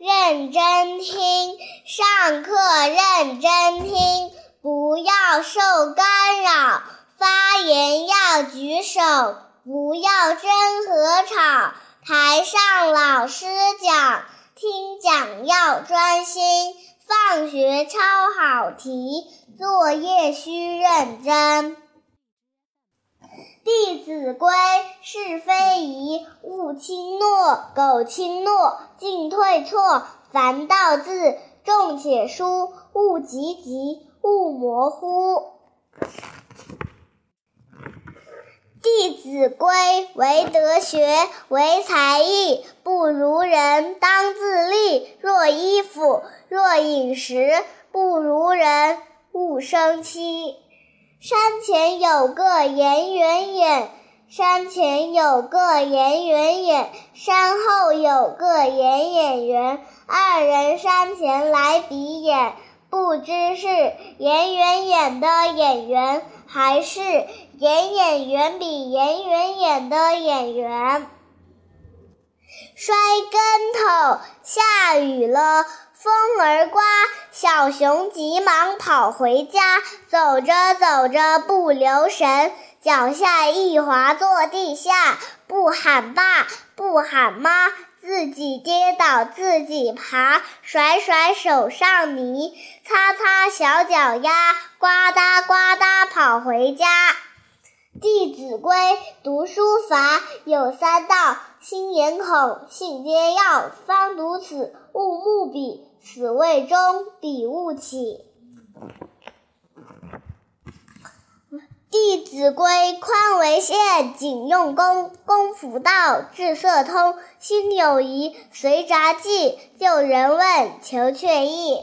认真听，上课认真听，不要受干扰。发言要举手，不要争和吵。台上老师讲，听讲要专心。放学抄好题，作业需认真。《弟子规》是非宜，勿轻诺；苟轻诺，进退错。凡道字，重且疏，勿急急，勿模糊。《弟子规》为德学，为才艺，不如人当自砺。若衣服，若饮食，不如人勿生戚。山前有个严圆眼，山前有个严圆眼，山后有个严演员。二人山前来比眼，不知是严圆眼的演员，还是严演员比严圆眼的演员。摔跟头，下雨了，风儿刮，小熊急忙跑回家，走着走着不留神，脚下一滑坐地下，不喊爸，不喊妈。自己跌倒，自己爬，甩甩手上泥，擦擦小脚丫，呱嗒呱嗒跑回家。《弟子规》读书法有三到：心眼口，信皆要。方读此，勿慕彼，此谓中，彼勿起。《弟子规》宽为限，谨用功，功夫到，志色通，心有疑，随札记，就人问，求却意。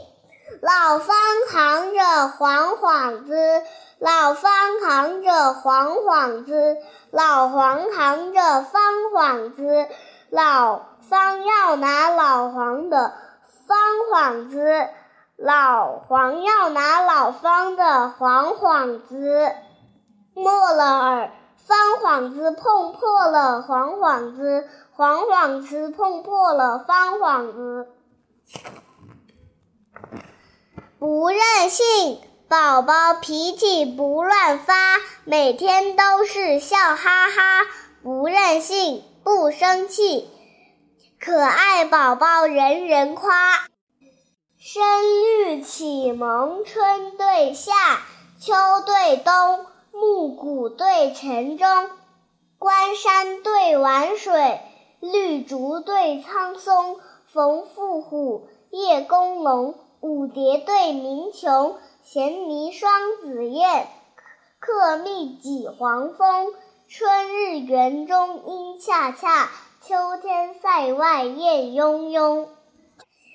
老方扛着黄幌子，老方扛着黄幌子，老黄扛着方幌子，老方要拿老黄的方幌子，老黄要拿老方的黄幌子。莫了耳，方幌子碰破了黄幌子，黄幌子碰破了方幌子。不任性，宝宝脾气不乱发，每天都是笑哈哈。不任性，不生气，可爱宝宝人人夸。声律启蒙，春对夏，秋对冬。暮鼓对晨钟，关山对晚水，绿竹对苍松，冯妇虎，叶公龙，舞蝶对鸣琼，衔泥双紫燕，客蜜几黄蜂。春日园中莺恰恰，秋天塞外雁雍雍。《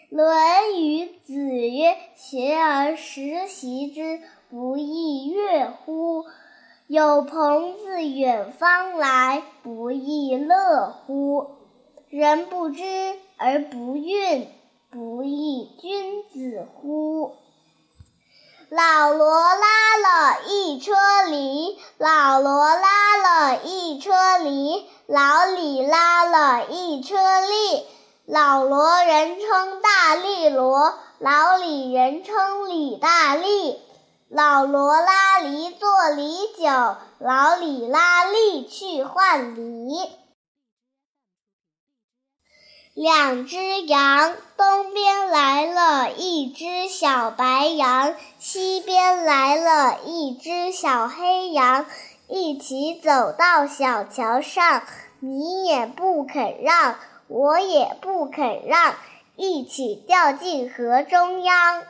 论语》子曰：“学而时习之，不亦说乎？”有朋自远方来，不亦乐乎？人不知而不愠，不亦君子乎？老罗拉了一车梨，老罗拉了一车梨，老李拉了一车栗。老罗人称大力罗，老李人称李大力。老罗拉梨做梨酒，老李拉栗去换梨。两只羊，东边来了一只小白羊，西边来了一只小黑羊，一起走到小桥上，你也不肯让，我也不肯让，一起掉进河中央。